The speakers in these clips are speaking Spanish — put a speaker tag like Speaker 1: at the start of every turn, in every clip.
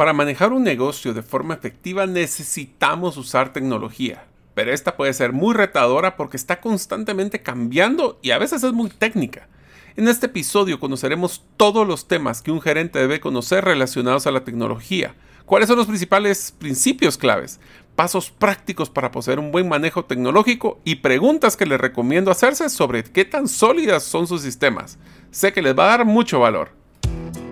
Speaker 1: Para manejar un negocio de forma efectiva necesitamos usar tecnología, pero esta puede ser muy retadora porque está constantemente cambiando y a veces es muy técnica. En este episodio conoceremos todos los temas que un gerente debe conocer relacionados a la tecnología, cuáles son los principales principios claves, pasos prácticos para poseer un buen manejo tecnológico y preguntas que les recomiendo hacerse sobre qué tan sólidas son sus sistemas. Sé que les va a dar mucho valor.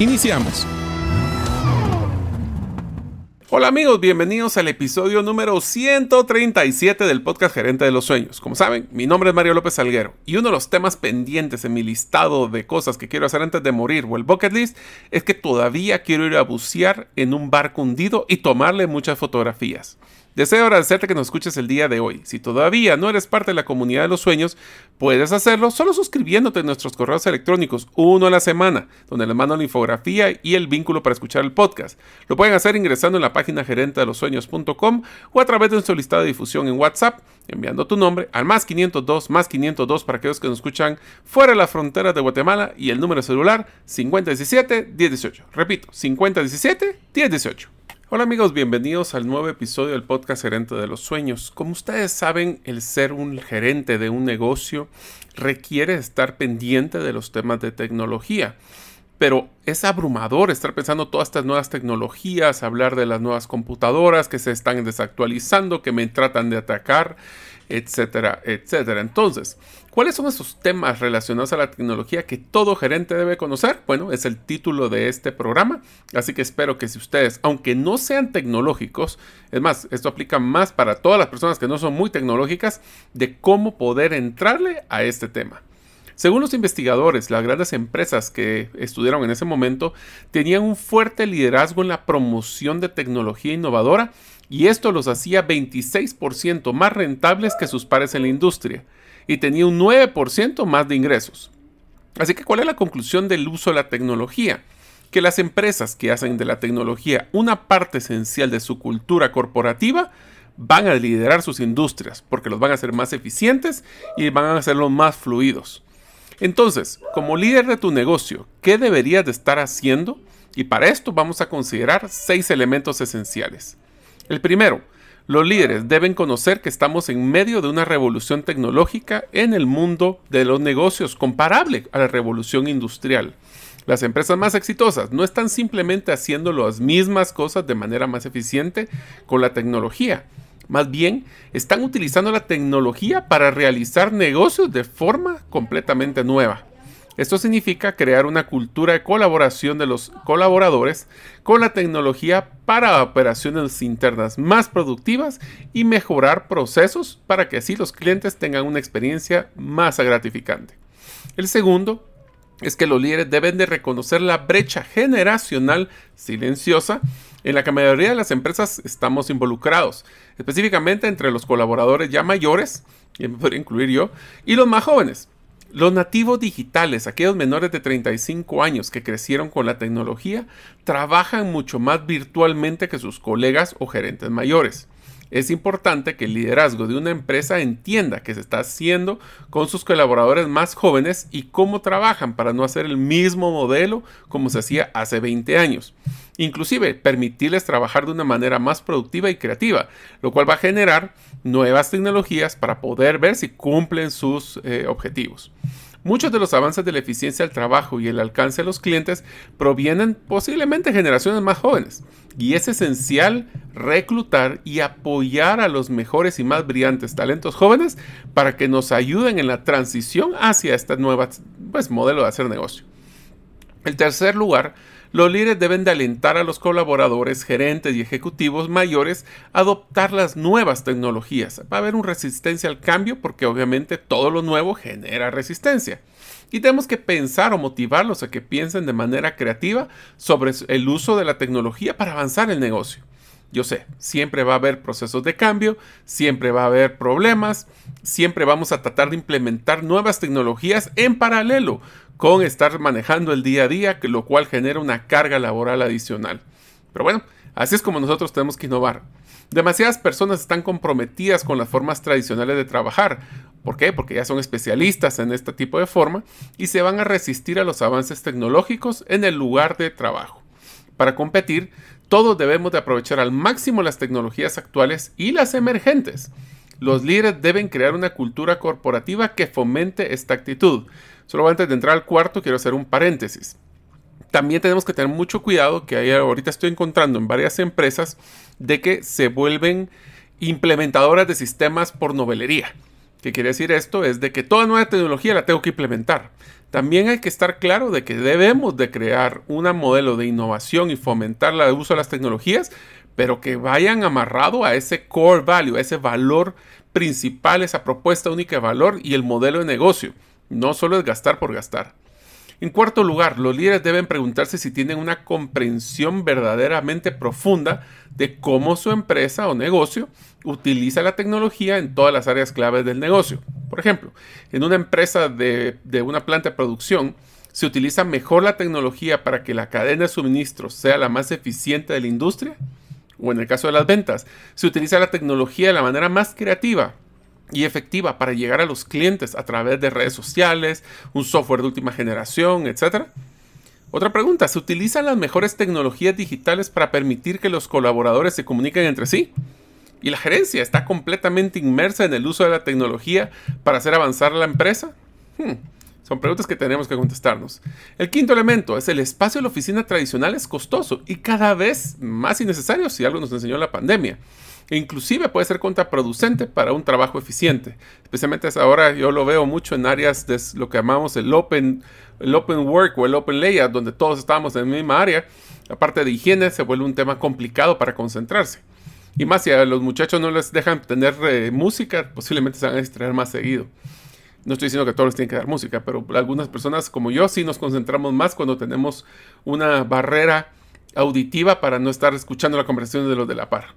Speaker 1: Iniciamos. Hola amigos, bienvenidos al episodio número 137 del podcast Gerente de los Sueños. Como saben, mi nombre es Mario López Salguero y uno de los temas pendientes en mi listado de cosas que quiero hacer antes de morir o el bucket list es que todavía quiero ir a bucear en un barco hundido y tomarle muchas fotografías. Deseo agradecerte que nos escuches el día de hoy. Si todavía no eres parte de la comunidad de los sueños, puedes hacerlo solo suscribiéndote a nuestros correos electrónicos, uno a la semana, donde les mando la infografía y el vínculo para escuchar el podcast. Lo pueden hacer ingresando en la página gerente de los sueños.com o a través de nuestro listado de difusión en WhatsApp, enviando tu nombre al más 502 más 502 para aquellos que nos escuchan fuera de las fronteras de Guatemala y el número celular 5017 1018. Repito, 5017 1018. Hola amigos, bienvenidos al nuevo episodio del podcast Gerente de los Sueños. Como ustedes saben, el ser un gerente de un negocio requiere estar pendiente de los temas de tecnología. Pero es abrumador estar pensando todas estas nuevas tecnologías, hablar de las nuevas computadoras que se están desactualizando, que me tratan de atacar etcétera, etcétera. Entonces, ¿cuáles son esos temas relacionados a la tecnología que todo gerente debe conocer? Bueno, es el título de este programa, así que espero que si ustedes, aunque no sean tecnológicos, es más, esto aplica más para todas las personas que no son muy tecnológicas, de cómo poder entrarle a este tema. Según los investigadores, las grandes empresas que estudiaron en ese momento tenían un fuerte liderazgo en la promoción de tecnología innovadora y esto los hacía 26% más rentables que sus pares en la industria y tenía un 9% más de ingresos. Así que, ¿cuál es la conclusión del uso de la tecnología? Que las empresas que hacen de la tecnología una parte esencial de su cultura corporativa van a liderar sus industrias porque los van a hacer más eficientes y van a hacerlos más fluidos. Entonces, como líder de tu negocio, ¿qué deberías de estar haciendo? Y para esto vamos a considerar seis elementos esenciales. El primero, los líderes deben conocer que estamos en medio de una revolución tecnológica en el mundo de los negocios comparable a la revolución industrial. Las empresas más exitosas no están simplemente haciendo las mismas cosas de manera más eficiente con la tecnología. Más bien, están utilizando la tecnología para realizar negocios de forma completamente nueva. Esto significa crear una cultura de colaboración de los colaboradores con la tecnología para operaciones internas más productivas y mejorar procesos para que así los clientes tengan una experiencia más gratificante. El segundo es que los líderes deben de reconocer la brecha generacional silenciosa en la que la mayoría de las empresas estamos involucrados, específicamente entre los colaboradores ya mayores, y me podría incluir yo, y los más jóvenes. Los nativos digitales, aquellos menores de 35 años que crecieron con la tecnología, trabajan mucho más virtualmente que sus colegas o gerentes mayores. Es importante que el liderazgo de una empresa entienda qué se está haciendo con sus colaboradores más jóvenes y cómo trabajan para no hacer el mismo modelo como se hacía hace 20 años. Inclusive permitirles trabajar de una manera más productiva y creativa, lo cual va a generar nuevas tecnologías para poder ver si cumplen sus eh, objetivos. Muchos de los avances de la eficiencia del trabajo y el alcance de los clientes provienen posiblemente de generaciones más jóvenes, y es esencial reclutar y apoyar a los mejores y más brillantes talentos jóvenes para que nos ayuden en la transición hacia este nuevo pues, modelo de hacer negocio. En tercer lugar, los líderes deben de alentar a los colaboradores, gerentes y ejecutivos mayores a adoptar las nuevas tecnologías. Va a haber una resistencia al cambio porque obviamente todo lo nuevo genera resistencia. Y tenemos que pensar o motivarlos a que piensen de manera creativa sobre el uso de la tecnología para avanzar el negocio. Yo sé, siempre va a haber procesos de cambio, siempre va a haber problemas, siempre vamos a tratar de implementar nuevas tecnologías en paralelo con estar manejando el día a día, lo cual genera una carga laboral adicional. Pero bueno, así es como nosotros tenemos que innovar. Demasiadas personas están comprometidas con las formas tradicionales de trabajar. ¿Por qué? Porque ya son especialistas en este tipo de forma y se van a resistir a los avances tecnológicos en el lugar de trabajo. Para competir, todos debemos de aprovechar al máximo las tecnologías actuales y las emergentes. Los líderes deben crear una cultura corporativa que fomente esta actitud. Solo antes de entrar al cuarto quiero hacer un paréntesis. También tenemos que tener mucho cuidado que ahorita estoy encontrando en varias empresas de que se vuelven implementadoras de sistemas por novelería. ¿Qué quiere decir esto? Es de que toda nueva tecnología la tengo que implementar. También hay que estar claro de que debemos de crear un modelo de innovación y fomentar el uso de las tecnologías, pero que vayan amarrado a ese core value, a ese valor principal, esa propuesta única de valor y el modelo de negocio. No solo es gastar por gastar. En cuarto lugar, los líderes deben preguntarse si tienen una comprensión verdaderamente profunda de cómo su empresa o negocio utiliza la tecnología en todas las áreas claves del negocio. Por ejemplo, en una empresa de, de una planta de producción, se utiliza mejor la tecnología para que la cadena de suministros sea la más eficiente de la industria. O en el caso de las ventas, se utiliza la tecnología de la manera más creativa y efectiva para llegar a los clientes a través de redes sociales, un software de última generación, etc. Otra pregunta, ¿se utilizan las mejores tecnologías digitales para permitir que los colaboradores se comuniquen entre sí? ¿Y la gerencia está completamente inmersa en el uso de la tecnología para hacer avanzar la empresa? Hmm, son preguntas que tenemos que contestarnos. El quinto elemento es el espacio de la oficina tradicional es costoso y cada vez más innecesario si algo nos enseñó la pandemia e inclusive puede ser contraproducente para un trabajo eficiente. Especialmente ahora yo lo veo mucho en áreas de lo que llamamos el open, el open work o el open layout, donde todos estamos en la misma área. La parte de higiene se vuelve un tema complicado para concentrarse. Y más si a los muchachos no les dejan tener eh, música, posiblemente se van a distraer más seguido. No estoy diciendo que todos les tienen que dar música, pero algunas personas como yo sí nos concentramos más cuando tenemos una barrera auditiva para no estar escuchando la conversación de los de la par.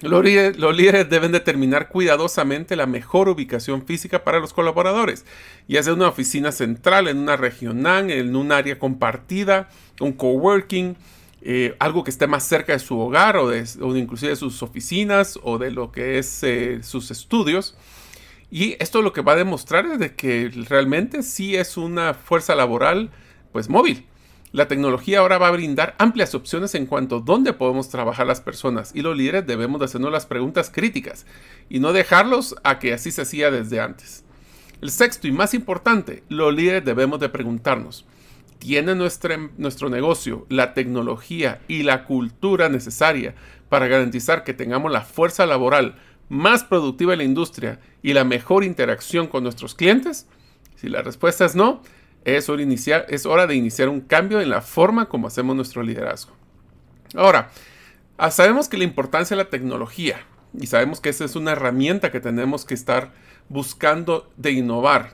Speaker 1: Los líderes, deben determinar cuidadosamente la mejor ubicación física para los colaboradores, ya sea una oficina central, en una regional, en un área compartida, un coworking, eh, algo que esté más cerca de su hogar o, de, inclusive de sus oficinas o de lo que es eh, sus estudios. Y esto lo que va a demostrar es de que realmente sí es una fuerza laboral pues móvil. La tecnología ahora va a brindar amplias opciones en cuanto a dónde podemos trabajar las personas y los líderes debemos de hacernos las preguntas críticas y no dejarlos a que así se hacía desde antes. El sexto y más importante, los líderes debemos de preguntarnos, ¿tiene nuestro, nuestro negocio la tecnología y la cultura necesaria para garantizar que tengamos la fuerza laboral más productiva la industria y la mejor interacción con nuestros clientes? Si la respuesta es no, es hora, iniciar, es hora de iniciar un cambio en la forma como hacemos nuestro liderazgo. Ahora, ah, sabemos que la importancia de la tecnología y sabemos que esa es una herramienta que tenemos que estar buscando de innovar.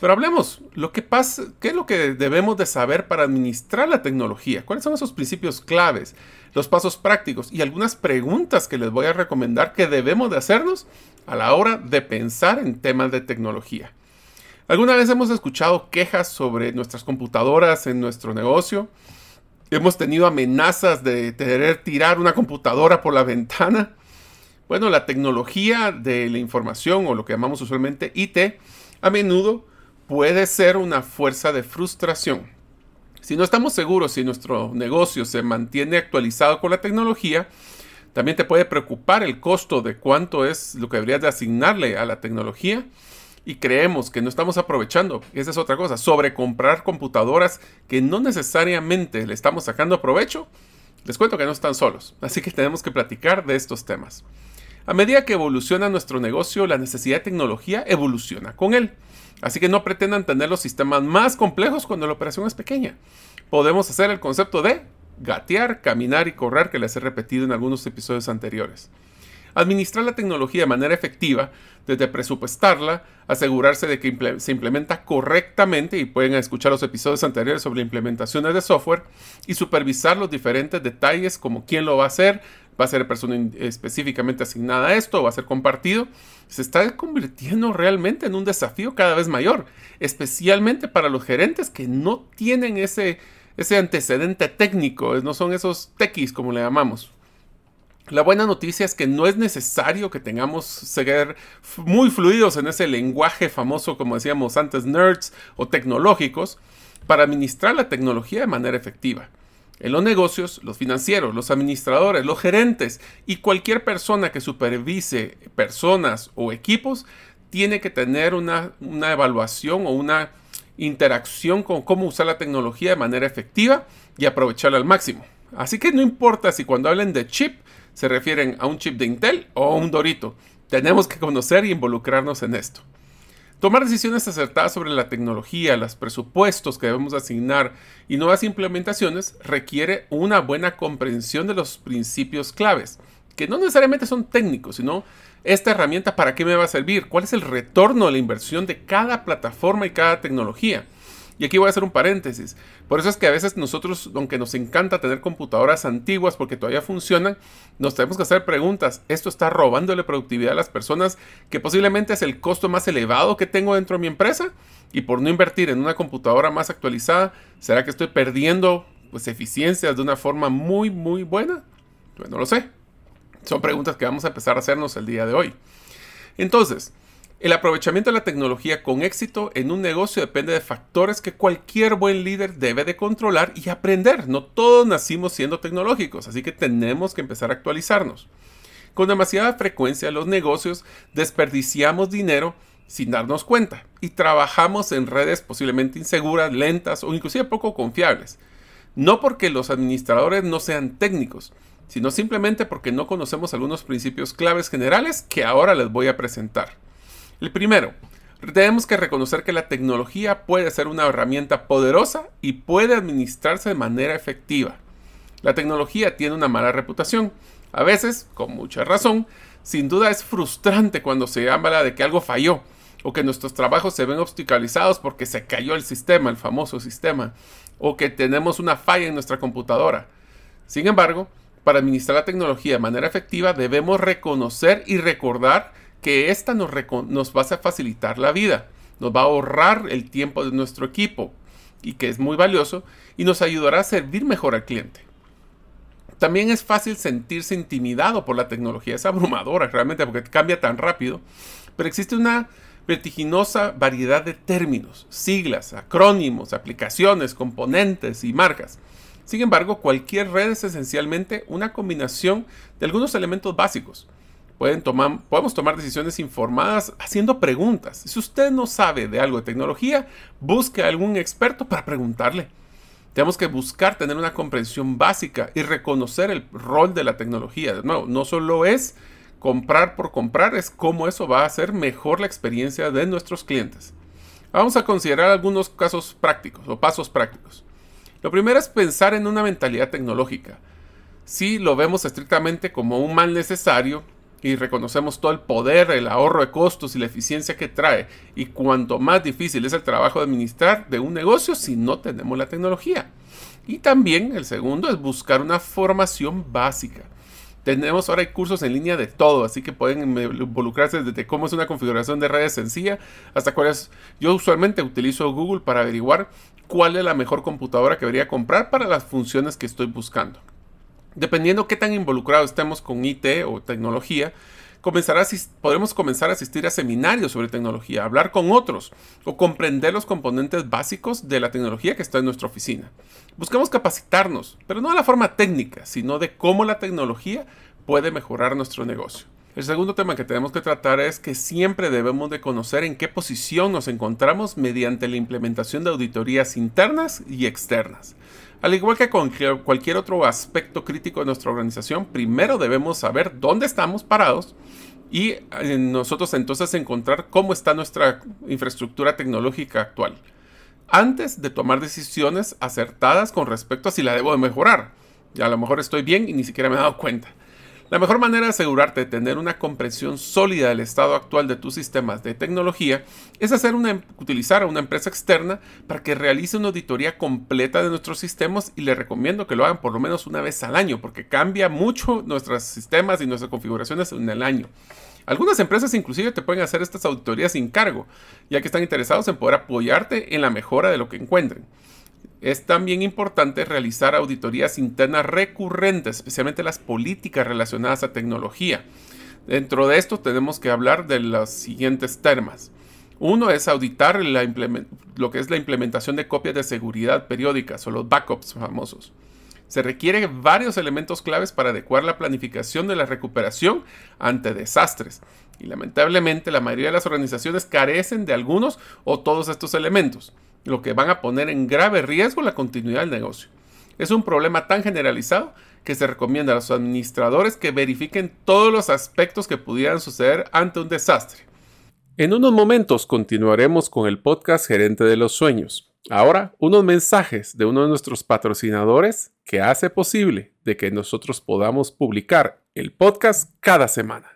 Speaker 1: Pero hablemos, ¿qué es lo que debemos de saber para administrar la tecnología? ¿Cuáles son esos principios claves, los pasos prácticos y algunas preguntas que les voy a recomendar que debemos de hacernos a la hora de pensar en temas de tecnología? ¿Alguna vez hemos escuchado quejas sobre nuestras computadoras en nuestro negocio? Hemos tenido amenazas de querer tirar una computadora por la ventana. Bueno, la tecnología de la información o lo que llamamos usualmente IT a menudo puede ser una fuerza de frustración. Si no estamos seguros si nuestro negocio se mantiene actualizado con la tecnología, también te puede preocupar el costo de cuánto es lo que deberías de asignarle a la tecnología y creemos que no estamos aprovechando. Esa es otra cosa. Sobre comprar computadoras que no necesariamente le estamos sacando provecho, les cuento que no están solos. Así que tenemos que platicar de estos temas. A medida que evoluciona nuestro negocio, la necesidad de tecnología evoluciona con él. Así que no pretendan tener los sistemas más complejos cuando la operación es pequeña. Podemos hacer el concepto de gatear, caminar y correr que les he repetido en algunos episodios anteriores. Administrar la tecnología de manera efectiva, desde presupuestarla, asegurarse de que se implementa correctamente y pueden escuchar los episodios anteriores sobre implementaciones de software y supervisar los diferentes detalles como quién lo va a hacer, va a ser persona específicamente asignada a esto, va a ser compartido, se está convirtiendo realmente en un desafío cada vez mayor, especialmente para los gerentes que no tienen ese, ese antecedente técnico, no son esos techis como le llamamos. La buena noticia es que no es necesario que tengamos ser muy fluidos en ese lenguaje famoso, como decíamos antes, nerds o tecnológicos, para administrar la tecnología de manera efectiva. En los negocios, los financieros, los administradores, los gerentes y cualquier persona que supervise personas o equipos tiene que tener una, evaluación o una interacción con cómo usar la tecnología de manera efectiva y aprovecharla al máximo. Así que no importa si cuando hablen de chip se refieren a un chip de Intel o a un Dorito, tenemos que conocer y involucrarnos en esto. Tomar decisiones acertadas sobre la tecnología, los presupuestos que debemos asignar y nuevas implementaciones requiere una buena comprensión de los principios claves, que no necesariamente son técnicos, sino esta herramienta para qué me va a servir, cuál es el retorno de la inversión de cada plataforma y cada tecnología. Y aquí voy a hacer un paréntesis. Por eso es que a veces nosotros, aunque nos encanta tener computadoras antiguas porque todavía funcionan, nos tenemos que hacer preguntas. ¿Esto está robándole productividad a las personas que posiblemente es el costo más elevado que tengo dentro de mi empresa? Y por no invertir en una computadora más actualizada, ¿será que estoy perdiendo pues, eficiencias de una forma muy, muy buena? Pues no lo sé. Son preguntas que vamos a empezar a hacernos el día de hoy. Entonces, el aprovechamiento de la tecnología con éxito en un negocio depende de factores que cualquier buen líder debe de controlar y aprender. No todos nacimos siendo tecnológicos, así que tenemos que empezar a actualizarnos. Con demasiada frecuencia los negocios desperdiciamos dinero sin darnos cuenta y trabajamos en redes posiblemente inseguras, lentas o inclusive poco confiables. No porque los administradores no sean técnicos, sino simplemente porque no conocemos algunos principios claves generales que ahora les voy a presentar. El primero, tenemos que reconocer que la tecnología puede ser una herramienta poderosa y puede administrarse de manera efectiva. La tecnología tiene una mala reputación. A veces, con mucha razón, sin duda es frustrante cuando se habla de que algo falló o que nuestros trabajos se ven obstaculizados porque se cayó el sistema, el famoso sistema, o que tenemos una falla en nuestra computadora. Sin embargo, para administrar la tecnología de manera efectiva debemos reconocer y recordar que esta nos, nos va a facilitar la vida, nos va a ahorrar el tiempo de nuestro equipo y que es muy valioso y nos ayudará a servir mejor al cliente. También es fácil sentirse intimidado por la tecnología, es abrumadora realmente porque cambia tan rápido, pero existe una vertiginosa variedad de términos, siglas, acrónimos, aplicaciones, componentes y marcas. Sin embargo, cualquier red es esencialmente una combinación de algunos elementos básicos tomar, podemos tomar decisiones informadas haciendo preguntas. Si usted no sabe de algo de tecnología, busque a algún experto para preguntarle. Tenemos que buscar tener una comprensión básica y reconocer el rol de la tecnología. De nuevo, no solo es comprar por comprar, es cómo eso va a hacer mejor la experiencia de nuestros clientes. Vamos a considerar algunos casos prácticos o pasos prácticos. Lo primero es pensar en una mentalidad tecnológica. Si lo vemos estrictamente como un mal necesario, y reconocemos todo el poder, el ahorro de costos y la eficiencia que trae. Y cuanto más difícil es el trabajo de administrar de un negocio si no tenemos la tecnología. Y también el segundo es buscar una formación básica. Tenemos ahora cursos en línea de todo, así que pueden involucrarse desde cómo es una configuración de redes sencilla hasta cuál es. Yo usualmente utilizo Google para averiguar cuál es la mejor computadora que debería comprar para las funciones que estoy buscando. Dependiendo qué tan involucrados estemos con IT o tecnología, podremos comenzar a asistir a seminarios sobre tecnología, hablar con otros o comprender los componentes básicos de la tecnología que está en nuestra oficina. Buscamos capacitarnos, pero no de la forma técnica, sino de cómo la tecnología puede mejorar nuestro negocio. El segundo tema que tenemos que tratar es que siempre debemos de conocer en qué posición nos encontramos mediante la implementación de auditorías internas y externas. Al igual que con cualquier otro aspecto crítico de nuestra organización, primero debemos saber dónde estamos parados y eh, nosotros entonces encontrar cómo está nuestra infraestructura tecnológica actual, antes de tomar decisiones acertadas con respecto a si la debo de mejorar. Y a lo mejor estoy bien y ni siquiera me he dado cuenta. La mejor manera de asegurarte de tener una comprensión sólida del estado actual de tus sistemas de tecnología es hacer una, utilizar a una empresa externa para que realice una auditoría completa de nuestros sistemas y le recomiendo que lo hagan por lo menos una vez al año porque cambia mucho nuestros sistemas y nuestras configuraciones en el año. Algunas empresas inclusive te pueden hacer estas auditorías sin cargo, ya que están interesados en poder apoyarte en la mejora de lo que encuentren. Es también importante realizar auditorías internas recurrentes, especialmente las políticas relacionadas a tecnología. Dentro de esto tenemos que hablar de los siguientes temas. Uno es auditar lo que es la implementación de copias de seguridad periódicas o los backups famosos. Se requieren varios elementos claves para adecuar la planificación de la recuperación ante desastres. Y lamentablemente la mayoría de las organizaciones carecen de algunos o todos estos elementos lo que van a poner en grave riesgo la continuidad del negocio. Es un problema tan generalizado que se recomienda a los administradores que verifiquen todos los aspectos que pudieran suceder ante un desastre. En unos momentos continuaremos con el podcast Gerente de los Sueños. Ahora, unos mensajes de uno de nuestros patrocinadores que hace posible de que nosotros podamos publicar el podcast cada semana.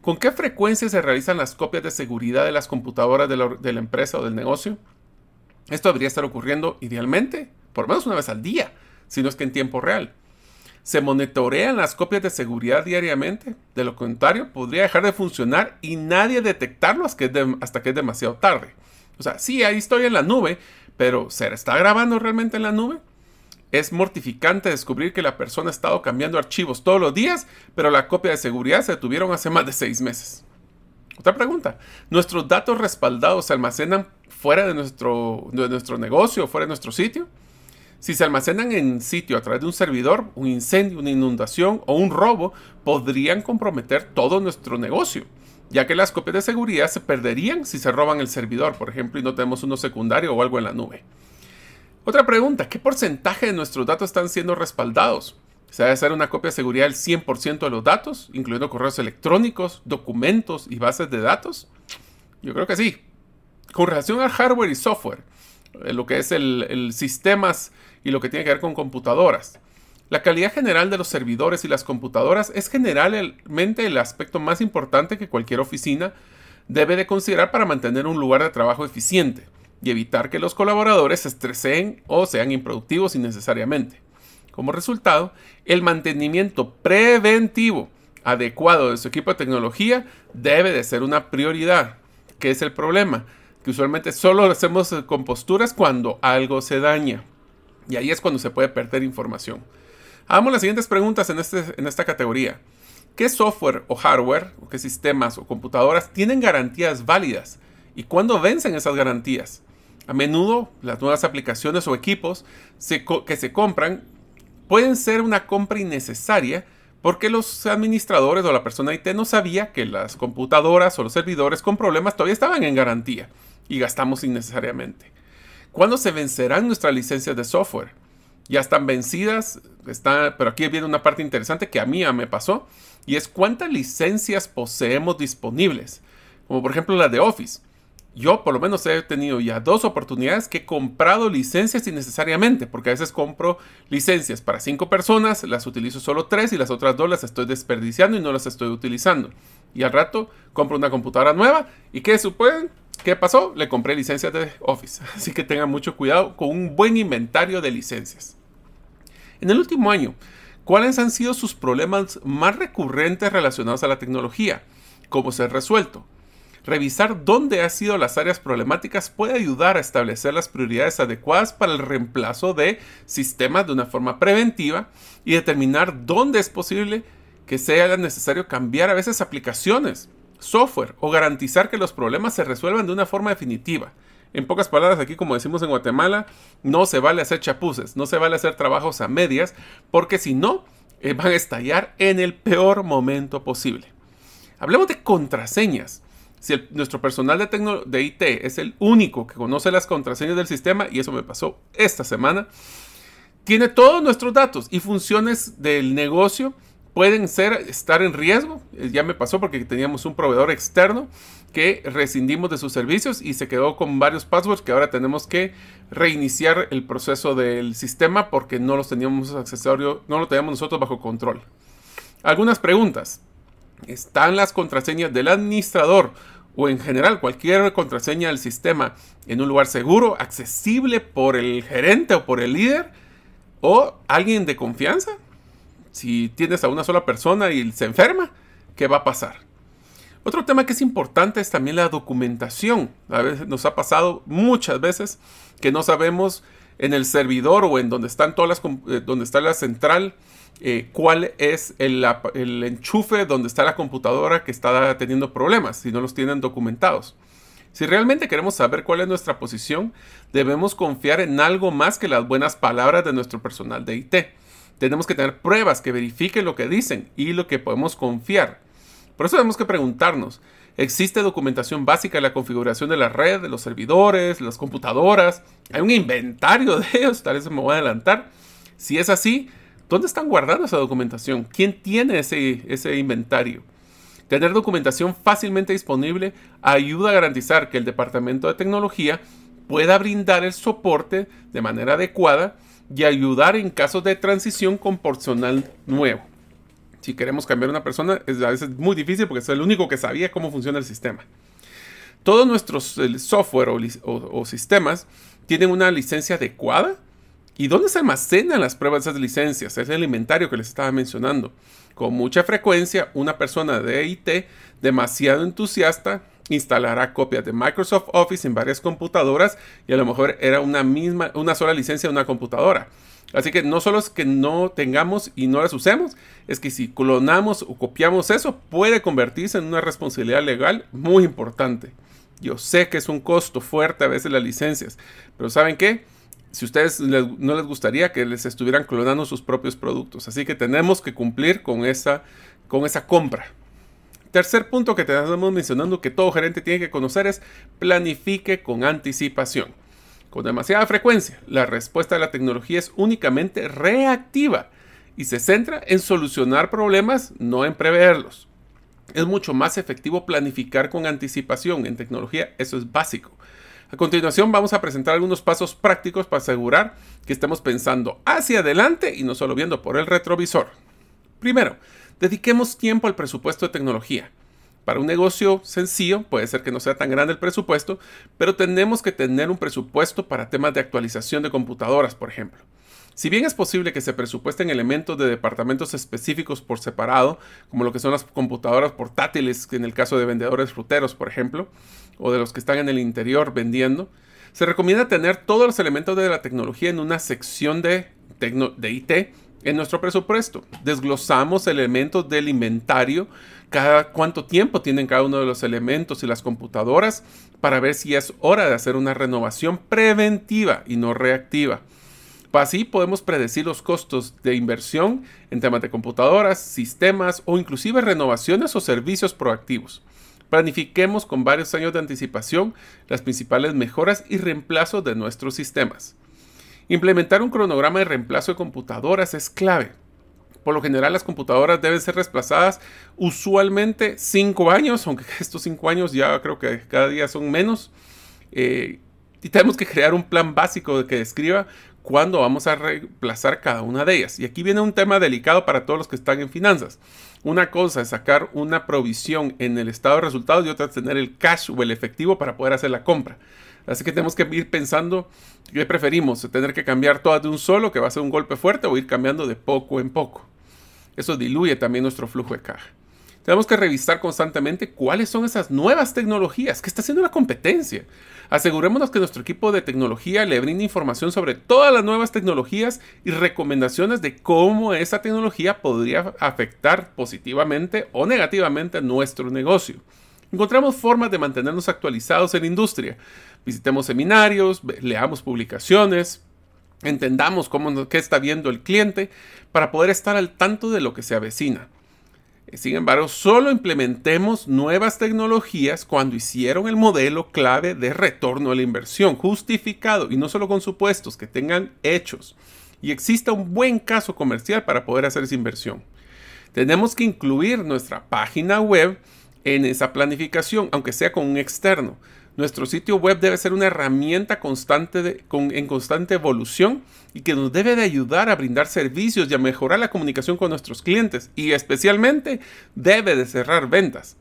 Speaker 1: ¿Con qué frecuencia se realizan las copias de seguridad de las computadoras de la, empresa o del negocio? Esto debería estar ocurriendo idealmente por lo menos una vez al día, si no es que en tiempo real. ¿Se monitorean las copias de seguridad diariamente? De lo contrario, podría dejar de funcionar y nadie detectarlo hasta que es demasiado tarde. O sea, sí, ahí estoy en la nube, pero ¿se está grabando realmente en la nube? Es mortificante descubrir que la persona ha estado cambiando archivos todos los días, pero la copia de seguridad se detuvieron hace más de seis meses. Otra pregunta. ¿Nuestros datos respaldados se almacenan fuera de nuestro, de nuestro negocio, fuera de nuestro sitio? Si se almacenan en sitio a través de un servidor, un incendio, una inundación o un robo, podrían comprometer todo nuestro negocio, ya que las copias de seguridad se perderían si se roban el servidor, por ejemplo, y no tenemos uno secundario o algo en la nube. Otra pregunta, ¿qué porcentaje de nuestros datos están siendo respaldados? ¿Se debe hacer una copia de seguridad del 100% de los datos, incluyendo correos electrónicos, documentos y bases de datos? Yo creo que sí. Con relación al hardware y software, eh, lo que es el, el sistemas y lo que tiene que ver con computadoras. La calidad general de los servidores y las computadoras es generalmente el aspecto más importante que cualquier oficina debe de considerar para mantener un lugar de trabajo eficiente y evitar que los colaboradores se estresen o sean improductivos innecesariamente. Como resultado, el mantenimiento preventivo adecuado de su equipo de tecnología debe de ser una prioridad. ¿Qué es el problema? Que usualmente solo lo hacemos con posturas cuando algo se daña. Y ahí es cuando se puede perder información. Hagamos las siguientes preguntas en, este, en esta categoría. ¿Qué software o hardware, o qué sistemas o computadoras tienen garantías válidas? ¿Y cuándo vencen esas garantías? A menudo las nuevas aplicaciones o equipos que se compran pueden ser una compra innecesaria porque los administradores o la persona IT no sabía que las computadoras o los servidores con problemas todavía estaban en garantía y gastamos innecesariamente. ¿Cuándo se vencerán nuestras licencias de software? Ya están vencidas, está, pero aquí viene una parte interesante que a mí me pasó y es cuántas licencias poseemos disponibles, como por ejemplo las de Office. Yo por lo menos he tenido ya dos oportunidades que he comprado licencias innecesariamente, porque a veces compro licencias para cinco personas, las utilizo solo tres y las otras dos las estoy desperdiciando y no las estoy utilizando. Y al rato compro una computadora nueva y ¿qué suponen? ¿Qué pasó? Le compré licencias de Office. Así que tengan mucho cuidado con un buen inventario de licencias. En el último año, ¿cuáles han sido sus problemas más recurrentes relacionados a la tecnología? ¿Cómo se ha resuelto? Revisar dónde han sido las áreas problemáticas puede ayudar a establecer las prioridades adecuadas para el reemplazo de sistemas de una forma preventiva y determinar dónde es posible que sea necesario cambiar a veces aplicaciones, software o garantizar que los problemas se resuelvan de una forma definitiva. En pocas palabras, aquí como decimos en Guatemala, no se vale hacer chapuces, no se vale hacer trabajos a medias, porque si no, eh, van a estallar en el peor momento posible. Hablemos de contraseñas. Si nuestro personal de, de IT es el único que conoce las contraseñas del sistema, y eso me pasó esta semana, tiene todos nuestros datos y funciones del negocio pueden ser, estar en riesgo. Eh, ya me pasó porque teníamos un proveedor externo que rescindimos de sus servicios y se quedó con varios passwords que ahora tenemos que reiniciar el proceso del sistema porque no los teníamos accesorio, no lo teníamos nosotros bajo control. Algunas preguntas están las contraseñas del administrador o en general cualquier contraseña del sistema en un lugar seguro, accesible por el gerente o por el líder o alguien de confianza. Si tienes a una sola persona y se enferma, ¿qué va a pasar? Otro tema que es importante es también la documentación. A veces nos ha pasado muchas veces que no sabemos en el servidor o en donde están todas las eh, donde está la central eh, cuál es el, enchufe donde está la computadora que está teniendo problemas, si no los tienen documentados. Si realmente queremos saber cuál es nuestra posición, debemos confiar en algo más que las buenas palabras de nuestro personal de IT. Tenemos que tener pruebas que verifiquen lo que dicen y lo que podemos confiar. Por eso tenemos que preguntarnos, ¿existe documentación básica de la configuración de la red, de los servidores, las computadoras? ¿Hay un inventario de ellos? Tal vez me voy a adelantar. Si es así, ¿Dónde están guardando esa documentación? ¿Quién tiene ese, ese inventario? Tener documentación fácilmente disponible ayuda a garantizar que el Departamento de Tecnología pueda brindar el soporte de manera adecuada y ayudar en casos de transición con personal nuevo. Si queremos cambiar una persona, es a veces muy difícil porque es el único que sabía cómo funciona el sistema. Todos nuestros software o sistemas tienen una licencia adecuada ¿Y dónde se almacenan las pruebas de esas licencias? Es el inventario que les estaba mencionando. Con mucha frecuencia, una persona de IT demasiado entusiasta instalará copias de Microsoft Office en varias computadoras y a lo mejor era una misma, una sola licencia de una computadora. Así que no solo es que no tengamos y no las usemos, es que si clonamos o copiamos eso, puede convertirse en una responsabilidad legal muy importante. Yo sé que es un costo fuerte a veces las licencias, pero ¿saben qué? Si ustedes no les gustaría que les estuvieran clonando sus propios productos. Así que tenemos que cumplir con esa, con esa compra. Tercer punto que estamos mencionando que todo gerente tiene que conocer es planifique con anticipación. Con demasiada frecuencia, la respuesta de la tecnología es únicamente reactiva y se centra en solucionar problemas, no en preverlos. Es mucho más efectivo planificar con anticipación. En tecnología eso es básico. A continuación vamos a presentar algunos pasos prácticos para asegurar que estemos pensando hacia adelante y no solo viendo por el retrovisor. Primero, dediquemos tiempo al presupuesto de tecnología. Para un negocio sencillo puede ser que no sea tan grande el presupuesto, pero tenemos que tener un presupuesto para temas de actualización de computadoras, por ejemplo. Si bien es posible que se presupuesten elementos de departamentos específicos por separado, como lo que son las computadoras portátiles en el caso de vendedores fruteros, por ejemplo, o de los que están en el interior vendiendo, se recomienda tener todos los elementos de la tecnología en una sección de, IT en nuestro presupuesto. Desglosamos elementos del inventario, cada cuánto tiempo tienen cada uno de los elementos y las computadoras para ver si es hora de hacer una renovación preventiva y no reactiva. Así podemos predecir los costos de inversión en temas de computadoras, sistemas o inclusive renovaciones o servicios proactivos. Planifiquemos con varios años de anticipación las principales mejoras y reemplazos de nuestros sistemas. Implementar un cronograma de reemplazo de computadoras es clave. Por lo general las computadoras deben ser reemplazadas usualmente 5 años, aunque estos 5 años ya creo que cada día son menos. Eh, y tenemos que crear un plan básico que describa cuándo vamos a reemplazar cada una de ellas. Y aquí viene un tema delicado para todos los que están en finanzas. Una cosa es sacar una provisión en el estado de resultados y otra es tener el cash o el efectivo para poder hacer la compra. Así que tenemos que ir pensando qué preferimos, tener que cambiar todas de un solo, que va a ser un golpe fuerte, o ir cambiando de poco en poco. Eso diluye también nuestro flujo de caja. Tenemos que revisar constantemente cuáles son esas nuevas tecnologías que está haciendo la competencia. Asegurémonos que nuestro equipo de tecnología le brinde información sobre todas las nuevas tecnologías y recomendaciones de cómo esa tecnología podría afectar positivamente o negativamente nuestro negocio. Encontramos formas de mantenernos actualizados en la industria. Visitemos seminarios, leamos publicaciones, entendamos cómo, qué está viendo el cliente para poder estar al tanto de lo que se avecina. Sin embargo, solo implementemos nuevas tecnologías cuando hicieron el modelo clave de retorno a la inversión, justificado y no solo con supuestos, que tengan hechos y exista un buen caso comercial para poder hacer esa inversión. Tenemos que incluir nuestra página web en esa planificación, aunque sea con un externo. Nuestro sitio web debe ser una herramienta constante en constante evolución y que nos debe de ayudar a brindar servicios y a mejorar la comunicación con nuestros clientes y especialmente debe de cerrar ventas.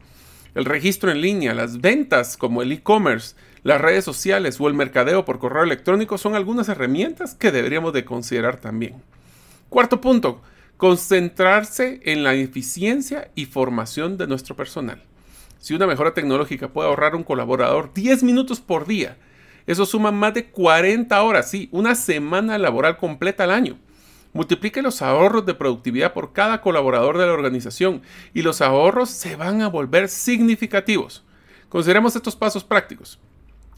Speaker 1: El registro en línea, las ventas como el e-commerce, las redes sociales o el mercadeo por correo electrónico son algunas herramientas que deberíamos de considerar también. Cuarto punto, concentrarse en la eficiencia y formación de nuestro personal. Si una mejora tecnológica puede ahorrar a un colaborador 10 minutos por día, eso suma más de 40 horas, sí, una semana laboral completa al año. Multiplique los ahorros de productividad por cada colaborador de la organización y los ahorros se van a volver significativos. Consideremos estos pasos prácticos.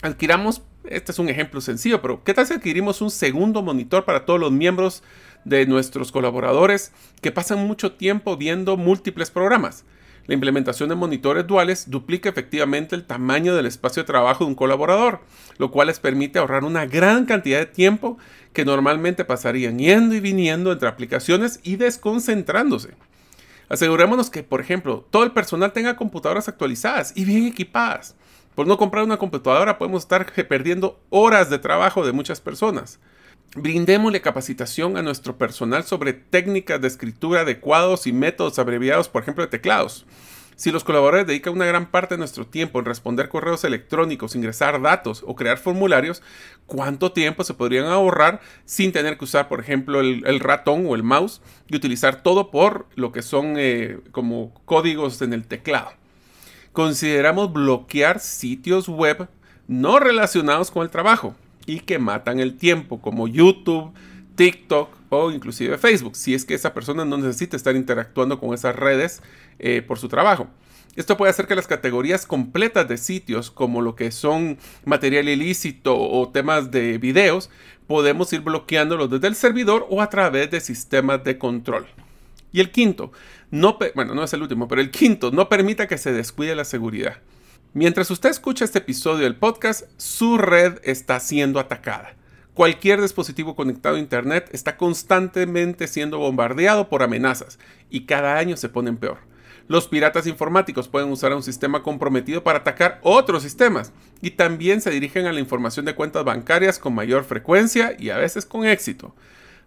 Speaker 1: Adquiramos, este es un ejemplo sencillo, pero ¿qué tal si adquirimos un segundo monitor para todos los miembros de nuestros colaboradores que pasan mucho tiempo viendo múltiples programas? La implementación de monitores duales duplica efectivamente el tamaño del espacio de trabajo de un colaborador, lo cual les permite ahorrar una gran cantidad de tiempo que normalmente pasarían yendo y viniendo entre aplicaciones y desconcentrándose. Asegurémonos que, por ejemplo, todo el personal tenga computadoras actualizadas y bien equipadas. Por no comprar una computadora podemos estar perdiendo horas de trabajo de muchas personas. Brindémosle capacitación a nuestro personal sobre técnicas de escritura adecuados y métodos abreviados, por ejemplo, de teclados. Si los colaboradores dedican una gran parte de nuestro tiempo en responder correos electrónicos, ingresar datos o crear formularios, ¿cuánto tiempo se podrían ahorrar sin tener que usar, por ejemplo, el, ratón o el mouse y utilizar todo por lo que son eh, como códigos en el teclado? Consideramos bloquear sitios web no relacionados con el trabajo y que matan el tiempo, como YouTube, TikTok o inclusive Facebook, si es que esa persona no necesita estar interactuando con esas redes eh, por su trabajo. Esto puede hacer que las categorías completas de sitios, como lo que son material ilícito o temas de videos, podemos ir bloqueándolos desde el servidor o a través de sistemas de control. Y el quinto, no, bueno, no es el último, pero el quinto, no permita que se descuide la seguridad. Mientras usted escucha este episodio del podcast, su red está siendo atacada. Cualquier dispositivo conectado a Internet está constantemente siendo bombardeado por amenazas y cada año se ponen peor. Los piratas informáticos pueden usar un sistema comprometido para atacar otros sistemas y también se dirigen a la información de cuentas bancarias con mayor frecuencia y a veces con éxito.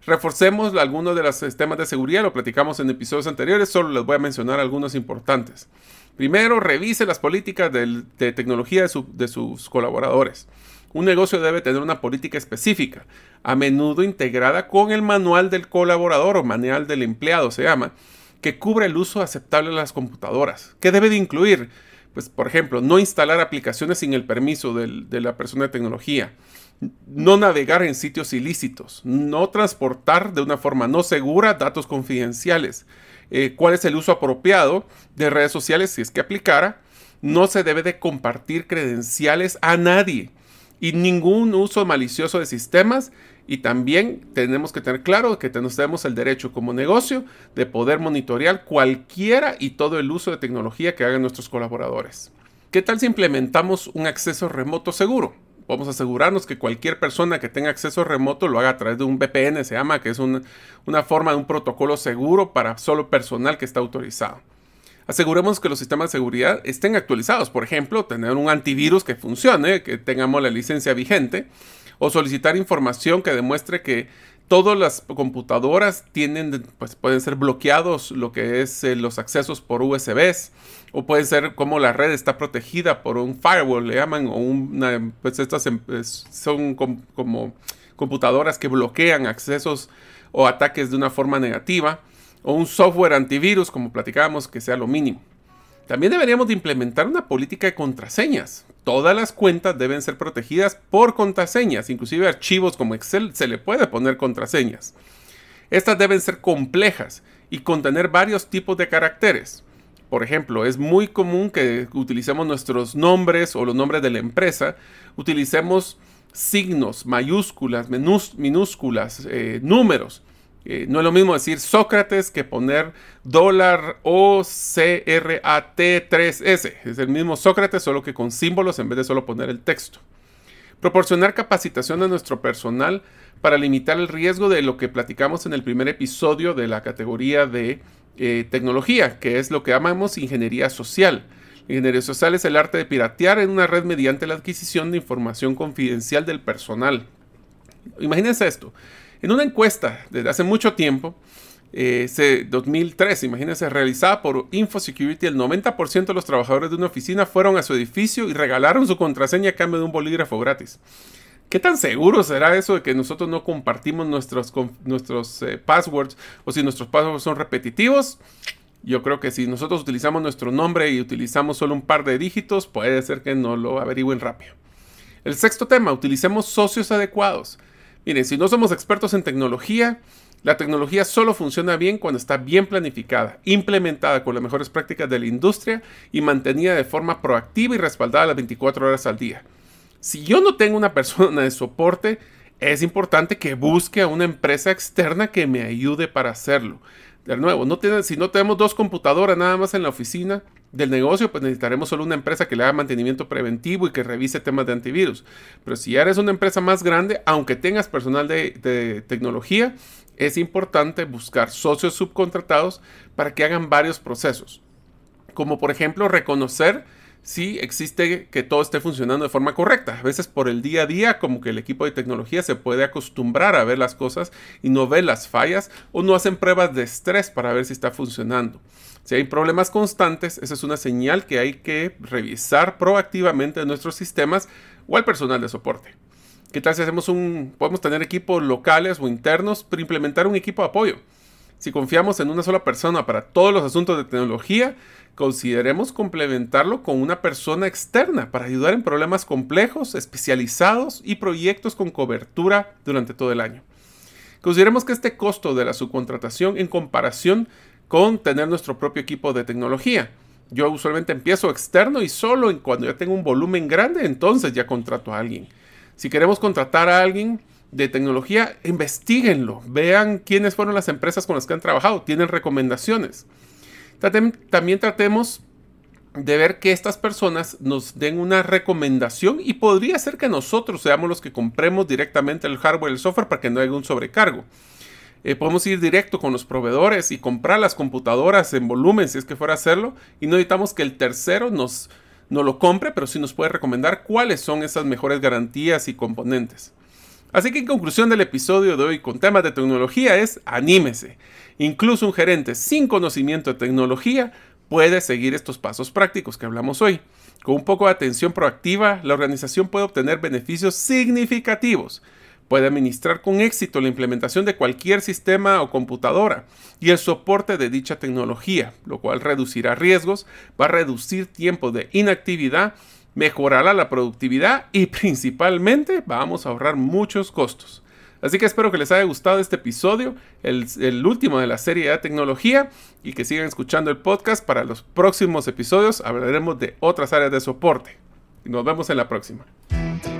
Speaker 1: Reforcemos algunos de los sistemas de seguridad, lo platicamos en episodios anteriores, solo les voy a mencionar algunos importantes. Primero, revise las políticas de, tecnología de, sus colaboradores. Un negocio debe tener una política específica, a menudo integrada con el manual del colaborador o manual del empleado, se llama, que cubre el uso aceptable de las computadoras. ¿Qué debe de incluir? Pues, por ejemplo, no instalar aplicaciones sin el permiso de la persona de tecnología, no navegar en sitios ilícitos, no transportar de una forma no segura datos confidenciales, eh, cuál es el uso apropiado de redes sociales si es que aplicara. No se debe de compartir credenciales a nadie y ningún uso malicioso de sistemas. Y también tenemos que tener claro que tenemos el derecho como negocio de poder monitorear cualquiera y todo el uso de tecnología que hagan nuestros colaboradores. ¿Qué tal si implementamos un acceso remoto seguro? Vamos a asegurarnos que cualquier persona que tenga acceso remoto lo haga a través de un VPN, se llama, que es una, forma de un protocolo seguro para solo personal que está autorizado. Aseguremos que los sistemas de seguridad estén actualizados. Por ejemplo, tener un antivirus que funcione, que tengamos la licencia vigente, o solicitar información que demuestre que todas las computadoras tienen, pues pueden ser bloqueados lo que es eh, los accesos por USBs o puede ser como la red está protegida por un firewall, le llaman, o una, pues estas em, son como computadoras que bloquean accesos o ataques de una forma negativa o un software antivirus, como platicábamos, que sea lo mínimo. También deberíamos de implementar una política de contraseñas. Todas las cuentas deben ser protegidas por contraseñas, inclusive archivos como Excel se le puede poner contraseñas. Estas deben ser complejas y contener varios tipos de caracteres. Por ejemplo, es muy común que utilicemos nuestros nombres o los nombres de la empresa, utilicemos signos, mayúsculas, minúsculas, eh, números. Eh, no es lo mismo decir Sócrates que poner dólar o C R A T 3 S. Es el mismo Sócrates, solo que con símbolos en vez de solo poner el texto. Proporcionar capacitación a nuestro personal para limitar el riesgo de lo que platicamos en el primer episodio de la categoría de eh, tecnología, que es lo que llamamos ingeniería social. ingeniería social es el arte de piratear en una red mediante la adquisición de información confidencial del personal. Imagínense esto. En una encuesta desde hace mucho tiempo, eh, 2003, imagínense, realizada por InfoSecurity, el 90% de los trabajadores de una oficina fueron a su edificio y regalaron su contraseña a cambio de un bolígrafo gratis. ¿Qué tan seguro será eso de que nosotros no compartimos nuestros, nuestros eh, passwords o si nuestros passwords son repetitivos? Yo creo que si nosotros utilizamos nuestro nombre y utilizamos solo un par de dígitos, puede ser que no lo averigüen rápido. El sexto tema, utilicemos socios adecuados. Miren, si no somos expertos en tecnología, la tecnología solo funciona bien cuando está bien planificada, implementada con las mejores prácticas de la industria y mantenida de forma proactiva y respaldada las 24 horas al día. Si yo no tengo una persona de soporte, es importante que busque a una empresa externa que me ayude para hacerlo. De nuevo, si no tenemos dos computadoras nada más en la oficina del negocio, pues necesitaremos solo una empresa que le haga mantenimiento preventivo y que revise temas de antivirus. Pero si eres una empresa más grande, aunque tengas personal de, tecnología, es importante buscar socios subcontratados para que hagan varios procesos. Como por ejemplo reconocer si existe que todo esté funcionando de forma correcta. A veces por el día a día, como que el equipo de tecnología se puede acostumbrar a ver las cosas y no ve las fallas o no hacen pruebas de estrés para ver si está funcionando. Si hay problemas constantes, esa es una señal que hay que revisar proactivamente en nuestros sistemas o al personal de soporte. ¿Qué tal si hacemos un, podemos tener equipos locales o internos, pero implementar un equipo de apoyo? Si confiamos en una sola persona para todos los asuntos de tecnología, consideremos complementarlo con una persona externa para ayudar en problemas complejos, especializados y proyectos con cobertura durante todo el año. Consideremos que este costo de la subcontratación en comparación con tener nuestro propio equipo de tecnología. Yo usualmente empiezo externo y solo cuando ya tengo un volumen grande, entonces ya contrato a alguien. Si queremos contratar a alguien, de tecnología, investiguenlo, vean quiénes fueron las empresas con las que han trabajado, tienen recomendaciones. también tratemos de ver que estas personas nos den una recomendación y podría ser que nosotros seamos los que compremos directamente el hardware y el software para que no haya un sobrecargo. Eh, podemos ir directo con los proveedores y comprar las computadoras en volumen si es que fuera a hacerlo y no necesitamos que el tercero nos, no lo compre, pero sí nos puede recomendar cuáles son esas mejores garantías y componentes. Así que en conclusión del episodio de hoy con temas de tecnología es anímese. Incluso un gerente sin conocimiento de tecnología puede seguir estos pasos prácticos que hablamos hoy. Con un poco de atención proactiva, la organización puede obtener beneficios significativos. Puede administrar con éxito la implementación de cualquier sistema o computadora y el soporte de dicha tecnología, lo cual reducirá riesgos, va a reducir tiempo de inactividad mejorará la productividad y principalmente vamos a ahorrar muchos costos. Así que espero que les haya gustado este episodio, el, el, último de la serie de tecnología, y que sigan escuchando el podcast. Para los próximos episodios hablaremos de otras áreas de soporte. Nos vemos en la próxima.